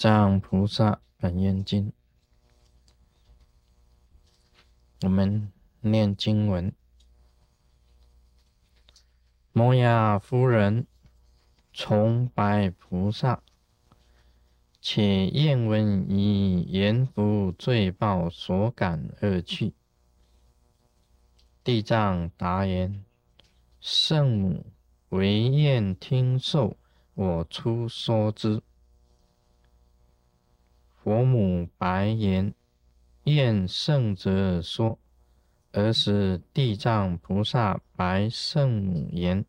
藏菩萨本愿经，我们念经文。摩亚夫人崇拜菩萨，且愿闻以言福罪报所感而去。地藏答言：“圣母唯愿听受我出说之。”佛母白言：“愿圣者说。”而是地藏菩萨白圣母言：“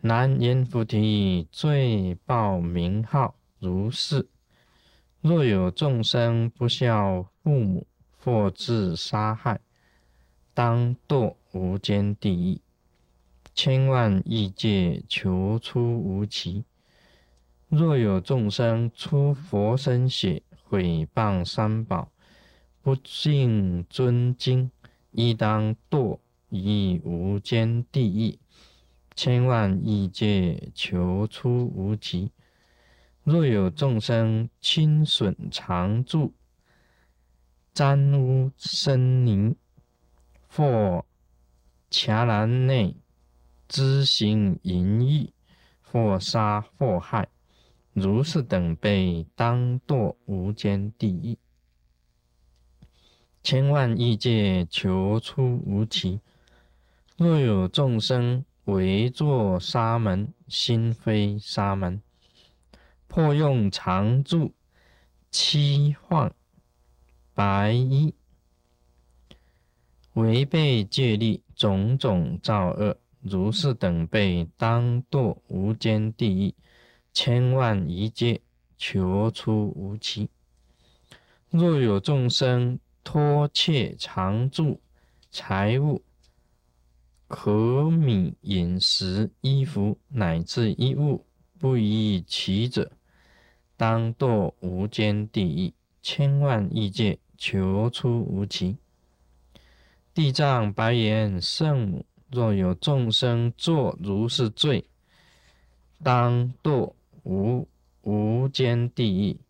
南阎浮提罪报名号如是。若有众生不孝父母或自杀害，当堕无间地狱，千万亿劫求出无期。”若有众生出佛身血毁谤三宝，不敬尊经，亦当堕于无间地狱，千万亿劫求出无期。若有众生轻损常住，沾污生泥，或伽蓝内知行淫欲，或杀或害。如是等辈当堕无间地狱，千万亿劫求出无期。若有众生为作沙门，心非沙门，破用常住，七幻白衣，违背戒律，种种造恶，如是等辈当堕无间地狱。千万一劫求出无期。若有众生托窃常住财物、可米饮食、衣服乃至衣物不以其者，当堕无间地狱。千万亿劫求出无期。地藏白言：圣母，若有众生作如是罪，当堕。无无间地狱，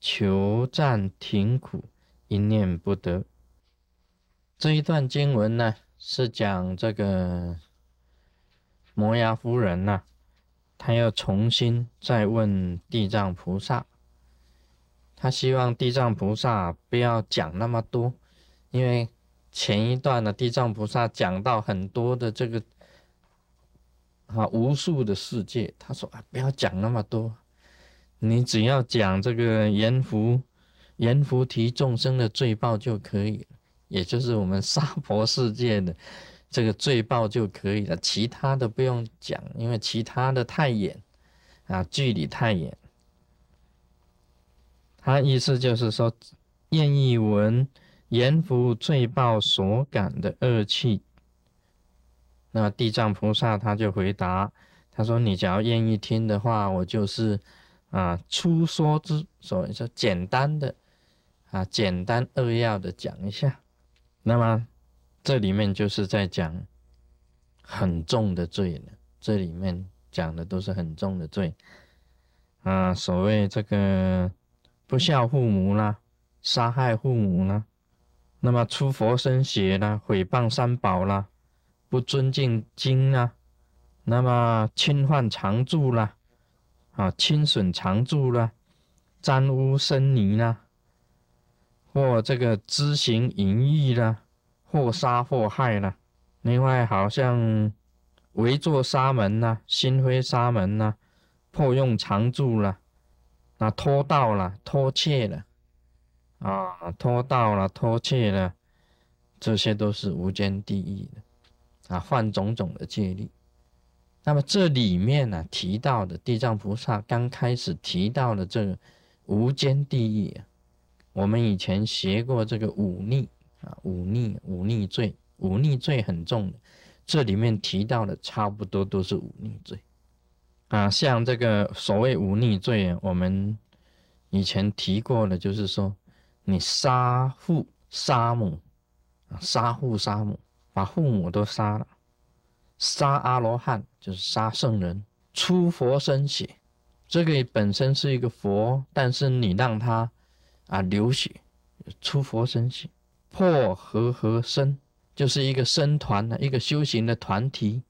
求暂停苦，一念不得。这一段经文呢，是讲这个摩崖夫人呐，她要重新再问地藏菩萨，她希望地藏菩萨不要讲那么多，因为前一段的地藏菩萨讲到很多的这个。啊，无数的世界，他说啊，不要讲那么多，你只要讲这个阎浮阎浮提众生的罪报就可以，也就是我们娑婆世界的这个罪报就可以了，其他的不用讲，因为其他的太远啊，距离太远。他意思就是说，愿意闻阎浮罪报所感的恶气。那么地藏菩萨他就回答，他说：“你只要愿意听的话，我就是啊，粗说之，所以说简单的啊，简单扼要的讲一下。那么这里面就是在讲很重的罪了，这里面讲的都是很重的罪啊，所谓这个不孝父母啦，杀害父母啦，那么出佛身血啦，毁谤三宝啦。”不尊敬经啊，那么侵犯常住啦，啊，侵损常住啦，沾污生泥啦，或这个知行淫欲啦，或杀或害啦，另外好像围坐沙门呐，心非沙门呐，破用常住啦，那偷盗了，偷窃了，啊，偷盗了，偷窃了，这些都是无间地狱的。啊，换种种的戒律。那么这里面呢提到的地藏菩萨刚开始提到的这个无间地狱啊，我们以前学过这个忤逆啊，忤逆忤逆罪，忤逆罪很重的。这里面提到的差不多都是忤逆罪啊，像这个所谓忤逆罪啊，我们以前提过的，就是说你杀父杀母啊，杀父杀母。把父母都杀了，杀阿罗汉就是杀圣人，出佛身血这个本身是一个佛，但是你让他啊流血，出佛身血，破和合身，就是一个僧团的一个修行的团体，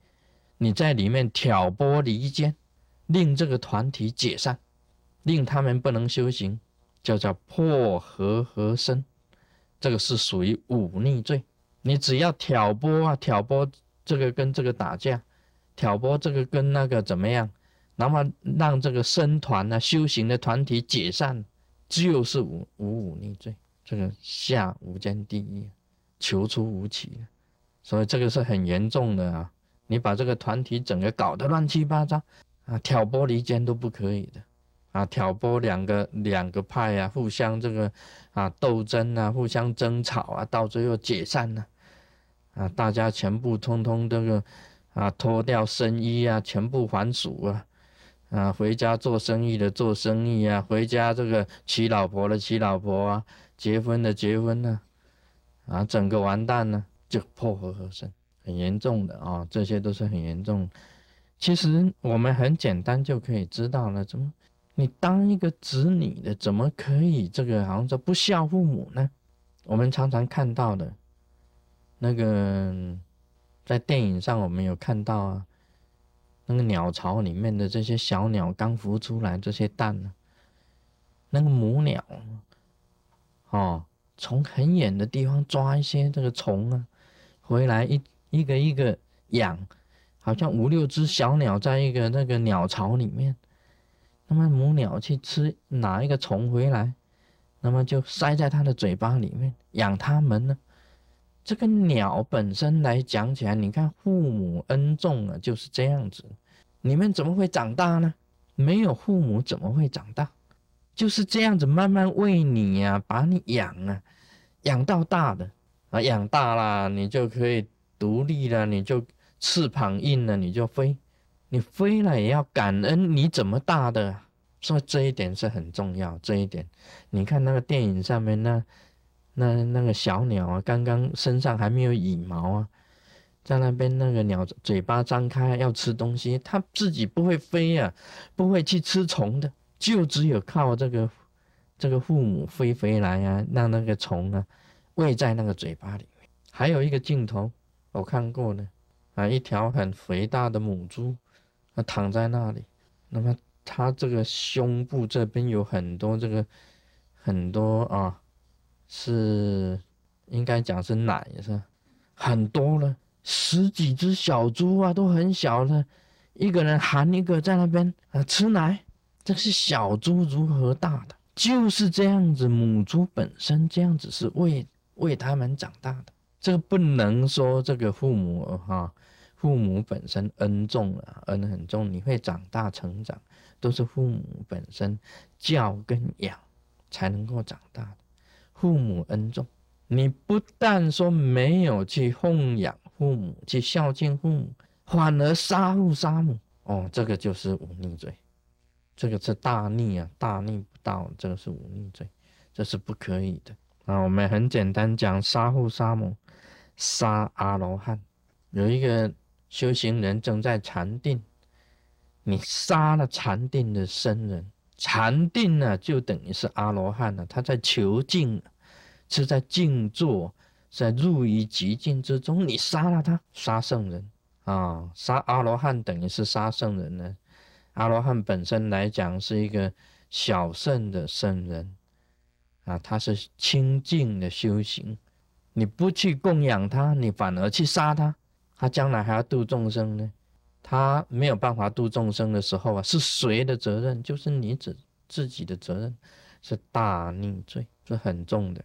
你在里面挑拨离间，令这个团体解散，令他们不能修行，就叫破和合身，这个是属于忤逆罪。你只要挑拨啊，挑拨这个跟这个打架，挑拨这个跟那个怎么样？那么让这个僧团呢，修行的团体解散，就是无无五逆罪，这个下无间地狱，求出无期所以这个是很严重的啊！你把这个团体整个搞得乱七八糟啊，挑拨离间都不可以的啊，挑拨两个两个派啊，互相这个啊斗争啊，互相争吵啊，到最后解散了啊，大家全部通通这个啊脱掉僧衣啊，全部还俗啊。啊，回家做生意的做生意啊，回家这个娶老婆的娶老婆啊，结婚的结婚呢，啊，整个完蛋了，就破和合身，很严重的啊，这些都是很严重。其实我们很简单就可以知道了，怎么你当一个子女的，怎么可以这个好像说不孝父母呢？我们常常看到的，那个在电影上我们有看到啊。那个鸟巢里面的这些小鸟刚孵出来，这些蛋呢？那个母鸟，哦，从很远的地方抓一些这个虫啊，回来一一个一个养，好像五六只小鸟在一个那个鸟巢里面。那么母鸟去吃哪一个虫回来，那么就塞在它的嘴巴里面养它们呢。这个鸟本身来讲起来，你看父母恩重啊，就是这样子。你们怎么会长大呢？没有父母怎么会长大？就是这样子慢慢喂你呀，把你养啊，养到大的啊，养大了你就可以独立了，你就翅膀硬了，你就飞。你飞了也要感恩你怎么大的，所以这一点是很重要。这一点，你看那个电影上面那。那那个小鸟啊，刚刚身上还没有羽毛啊，在那边那个鸟嘴巴张开要吃东西，它自己不会飞呀，不会去吃虫的，就只有靠这个这个父母飞回来啊，让那个虫啊喂在那个嘴巴里面。还有一个镜头我看过呢，啊，一条很肥大的母猪，躺在那里，那么他这个胸部这边有很多这个很多啊。是应该讲是奶是很多了，十几只小猪啊，都很小的，一个人含一个在那边啊吃奶。这是小猪如何大的？就是这样子，母猪本身这样子是喂喂它们长大的。这个不能说这个父母哈，父母本身恩重啊，恩很重，你会长大成长，都是父母本身教跟养才能够长大的。父母恩重，你不但说没有去奉养父母，去孝敬父母，反而杀父杀母，哦，这个就是忤逆罪，这个是大逆啊，大逆不道，这个是忤逆罪，这是不可以的啊。我们很简单讲，杀父杀母，杀阿罗汉。有一个修行人正在禅定，你杀了禅定的僧人。禅定呢，就等于是阿罗汉了。他在求静，是在静坐，在入于极静之中。你杀了他，杀圣人啊，杀阿罗汉等于是杀圣人呢。阿罗汉本身来讲是一个小圣的圣人啊，他是清净的修行。你不去供养他，你反而去杀他，他将来还要度众生呢。他没有办法度众生的时候啊，是谁的责任？就是你自自己的责任，是大逆罪，是很重的。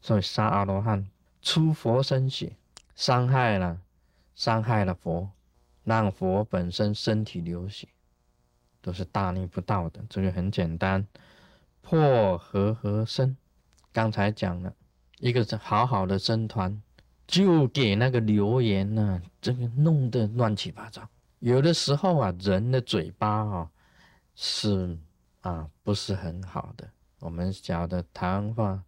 所以杀阿罗汉，出佛身血，伤害了，伤害了佛，让佛本身身体流血，都是大逆不道的。这个很简单，破和合身。刚才讲了一个是好好的僧团，就给那个留言呢，这个弄得乱七八糟。有的时候啊，人的嘴巴啊是啊不是很好的。我们讲的台湾话，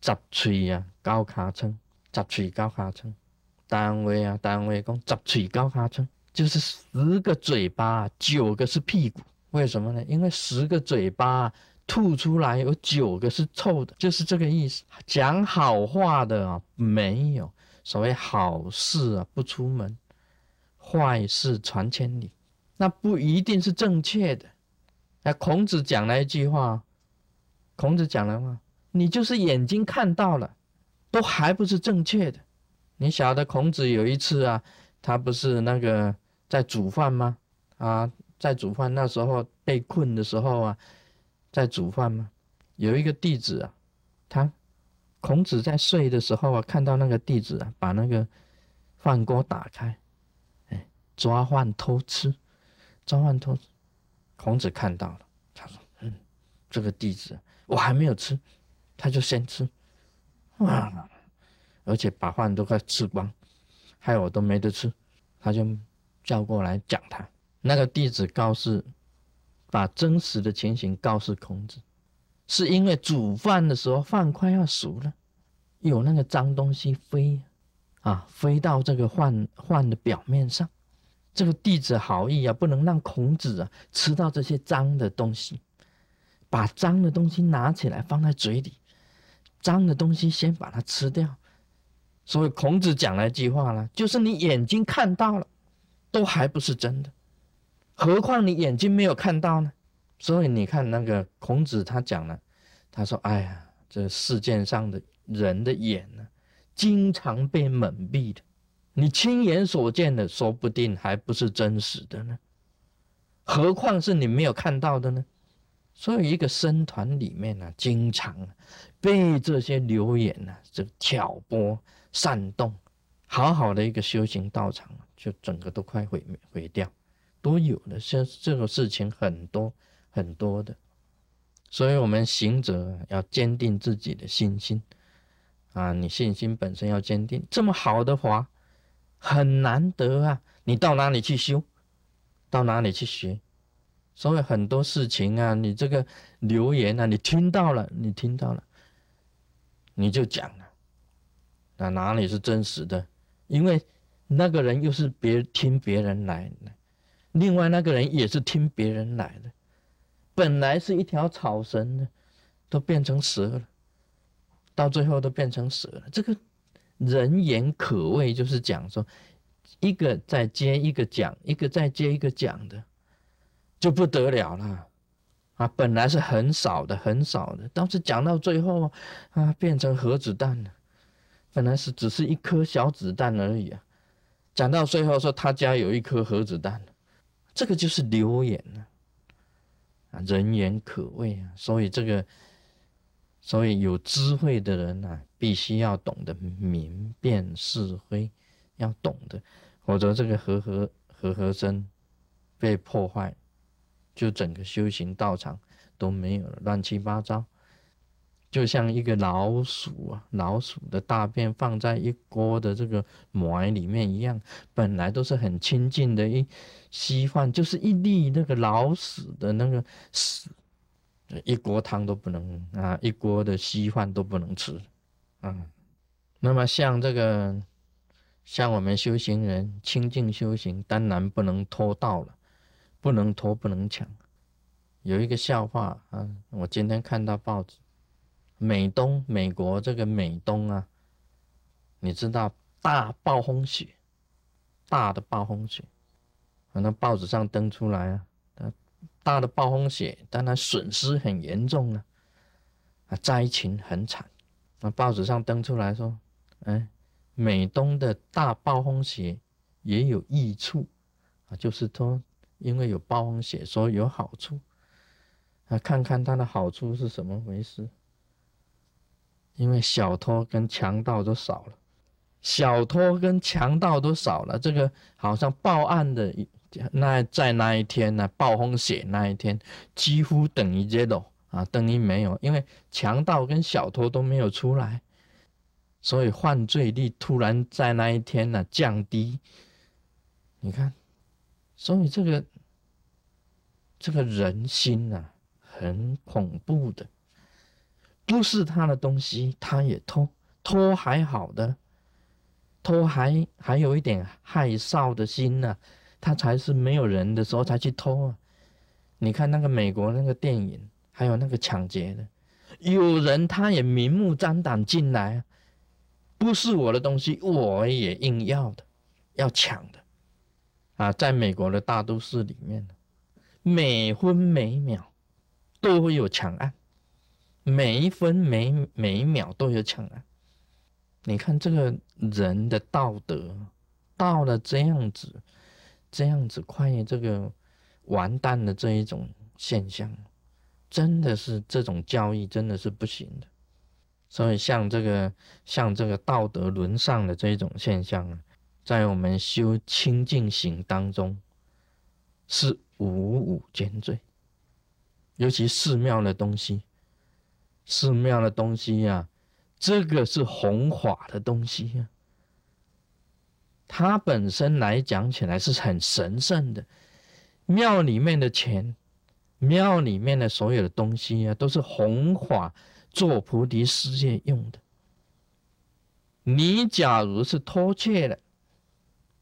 杂嘴啊高卡称，杂嘴高卡称，单位啊单位讲十嘴高卡称，就是十个嘴巴，九个是屁股。为什么呢？因为十个嘴巴吐出来有九个是臭的，就是这个意思。讲好话的啊，没有所谓好事啊不出门，坏事传千里，那不一定是正确的。那孔子讲了一句话，孔子讲了话，你就是眼睛看到了，都还不是正确的。你晓得孔子有一次啊，他不是那个在煮饭吗？啊。在煮饭那时候被困的时候啊，在煮饭吗，有一个弟子啊，他孔子在睡的时候啊，看到那个弟子啊，把那个饭锅打开，哎，抓饭偷吃，抓饭偷吃，孔子看到了，他说：“嗯，这个弟子我还没有吃，他就先吃，哇，而且把饭都快吃光，害我都没得吃，他就叫过来讲他。”那个弟子告诉，把真实的情形告诉孔子，是因为煮饭的时候饭快要熟了，有那个脏东西飞，啊，飞到这个饭饭的表面上。这个弟子好意啊，不能让孔子啊吃到这些脏的东西，把脏的东西拿起来放在嘴里，脏的东西先把它吃掉。所以孔子讲了一句话了，就是你眼睛看到了，都还不是真的。何况你眼睛没有看到呢？所以你看那个孔子他讲了，他说：“哎呀，这世界上的人的眼呢，经常被蒙蔽的。你亲眼所见的，说不定还不是真实的呢。何况是你没有看到的呢？所以一个僧团里面呢，经常被这些流言呢，这挑拨煽动，好好的一个修行道场，就整个都快毁毁掉。”都有的，像这种事情很多很多的，所以我们行者要坚定自己的信心啊！你信心本身要坚定，这么好的话很难得啊！你到哪里去修，到哪里去学？所以很多事情啊，你这个留言啊，你听到了，你听到了，你就讲了，那哪里是真实的？因为那个人又是别听别人来的。另外那个人也是听别人来的，本来是一条草绳的，都变成蛇了，到最后都变成蛇了。这个人言可畏，就是讲说，一个再接一个讲，一个再接一个讲的，就不得了了啊！本来是很少的，很少的，但是讲到最后啊，变成核子弹了。本来是只是一颗小子弹而已啊，讲到最后说他家有一颗核子弹。这个就是流言呢，啊，人言可畏啊，所以这个，所以有智慧的人呢，必须要懂得明辨是非，要懂得，否则这个和和和和声被破坏，就整个修行道场都没有了，乱七八糟。就像一个老鼠啊，老鼠的大便放在一锅的这个馍里面一样，本来都是很清净的一稀饭，就是一粒那个老鼠的那个屎，一锅汤都不能啊，一锅的稀饭都不能吃，嗯。那么像这个，像我们修行人清净修行，当然不能偷盗了，不能偷，不能抢。有一个笑话啊，我今天看到报纸。美东，美国这个美东啊，你知道大暴风雪，大的暴风雪，啊那报纸上登出来啊，大的暴风雪，当然损失很严重了，啊，灾情很惨。那报纸上登出来说，哎，美东的大暴风雪也有益处啊，就是说因为有暴风雪，所以有好处。啊，看看它的好处是什么回事。因为小偷跟强盗都少了，小偷跟强盗都少了，这个好像报案的那在那一天呢，暴风雪那一天几乎等于 zero 啊，等于没有，因为强盗跟小偷都没有出来，所以犯罪率突然在那一天呢降低。你看，所以这个这个人心呐，很恐怖的。不是他的东西，他也偷，偷还好的，偷还还有一点害臊的心呢，他才是没有人的时候才去偷啊。你看那个美国那个电影，还有那个抢劫的，有人他也明目张胆进来，不是我的东西，我也硬要的，要抢的，啊，在美国的大都市里面，每分每秒都会有抢案，每一分每每一秒都有抢啊。你看这个人的道德到了这样子，这样子快这个完蛋的这一种现象，真的是这种教义真的是不行的。所以像这个像这个道德沦丧的这一种现象啊，在我们修清净行当中是五五兼罪，尤其寺庙的东西，寺庙的东西呀。这个是弘法的东西呀，它本身来讲起来是很神圣的。庙里面的钱，庙里面的所有的东西啊，都是弘法做菩提事业用的。你假如是偷窃了，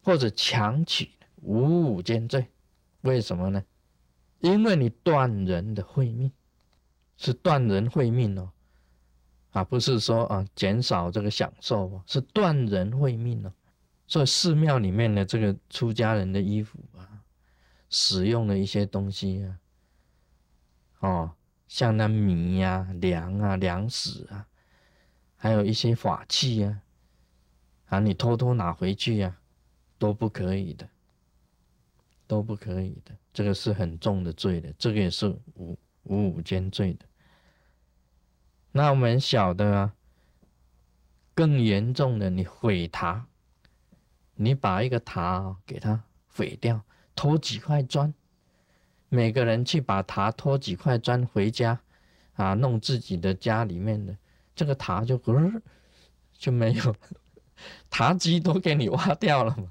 或者强取，五五兼罪。为什么呢？因为你断人的慧命，是断人慧命哦。啊，不是说啊减少这个享受哦，是断人慧命哦。所以寺庙里面的这个出家人的衣服啊，使用的一些东西啊，哦，像那米呀、粮啊、粮食啊，还有一些法器啊，啊，你偷偷拿回去呀，都不可以的，都不可以的，这个是很重的罪的，这个也是五五五间罪的。那我们晓得，更严重的，你毁塔，你把一个塔给它毁掉，偷几块砖，每个人去把塔偷几块砖回家，啊，弄自己的家里面的这个塔就呃就没有，塔基都给你挖掉了嘛，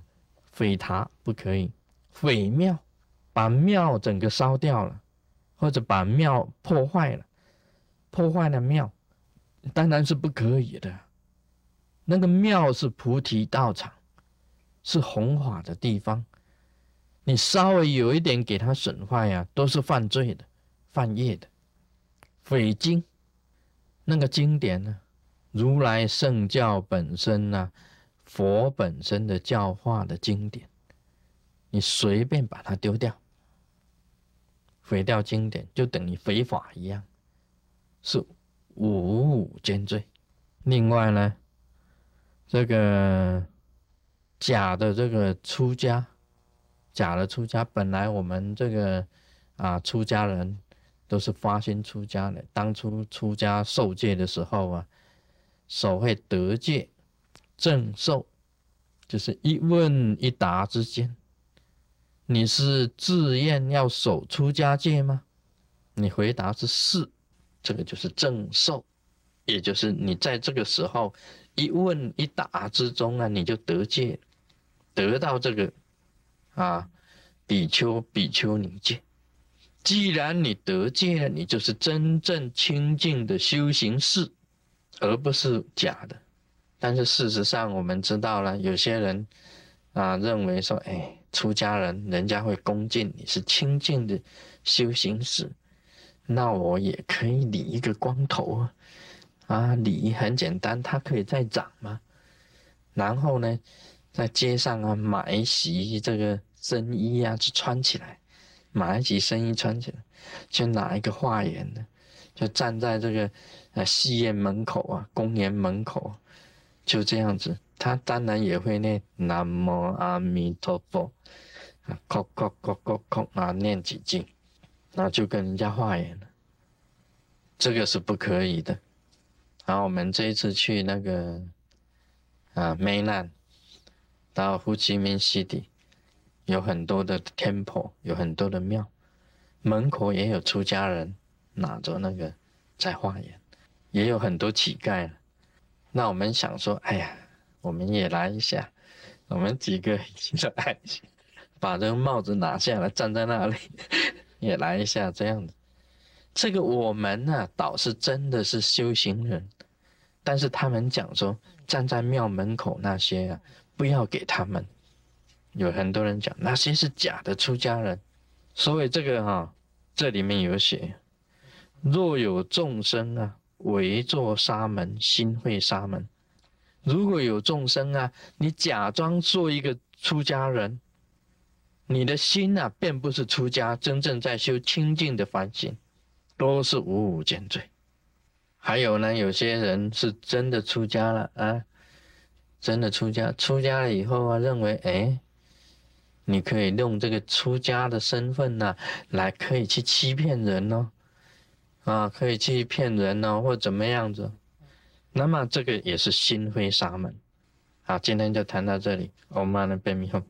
毁塔不可以，毁庙，把庙整个烧掉了，或者把庙破坏了。破坏了庙，当然是不可以的。那个庙是菩提道场，是弘法的地方。你稍微有一点给它损坏呀，都是犯罪的、犯业的。毁经，那个经典呢？如来圣教本身呢？佛本身的教化的经典，你随便把它丢掉，毁掉经典，就等于非法一样。是五五兼罪。另外呢，这个假的这个出家，假的出家，本来我们这个啊出家人都是发心出家的。当初出家受戒的时候啊，手会得戒正受，就是一问一答之间，你是自愿要守出家戒吗？你回答是是。这个就是正受，也就是你在这个时候一问一答之中啊，你就得戒，得到这个啊比丘比丘尼戒。既然你得戒了，你就是真正清净的修行士，而不是假的。但是事实上，我们知道了，有些人啊认为说，哎，出家人人家会恭敬你是清净的修行士。那我也可以理一个光头啊，啊，理很简单，它可以再长嘛。然后呢，在街上啊买一袭这个僧衣啊，就穿起来，买一袭僧衣穿起来，就拿一个化缘的，就站在这个呃戏院门口啊，公园门口，就这样子。他当然也会念南无阿弥陀佛，啊，叩叩叩叩叩啊，念几句。那就跟人家化缘了，这个是不可以的。然后我们这一次去那个啊梅兰到胡志明西底，有很多的 temple，有很多的庙，门口也有出家人拿着那个在化缘，也有很多乞丐。那我们想说，哎呀，我们也来一下，我们几个 一起来，把这个帽子拿下来，站在那里。也来一下这样的，这个我们呢倒是真的是修行人，但是他们讲说站在庙门口那些啊，不要给他们。有很多人讲那些是假的出家人，所以这个哈，这里面有写，若有众生啊，围坐沙门，心会沙门。如果有众生啊，你假装做一个出家人，你的心啊，并不是出家，真正在修清净的反省，都是五五减罪。还有呢，有些人是真的出家了啊，真的出家，出家了以后啊，认为哎，你可以用这个出家的身份呢，来可以去欺骗人哦，啊，可以去骗人哦，或怎么样子。那么这个也是心灰沙门。好，今天就谈到这里，我们来背密后。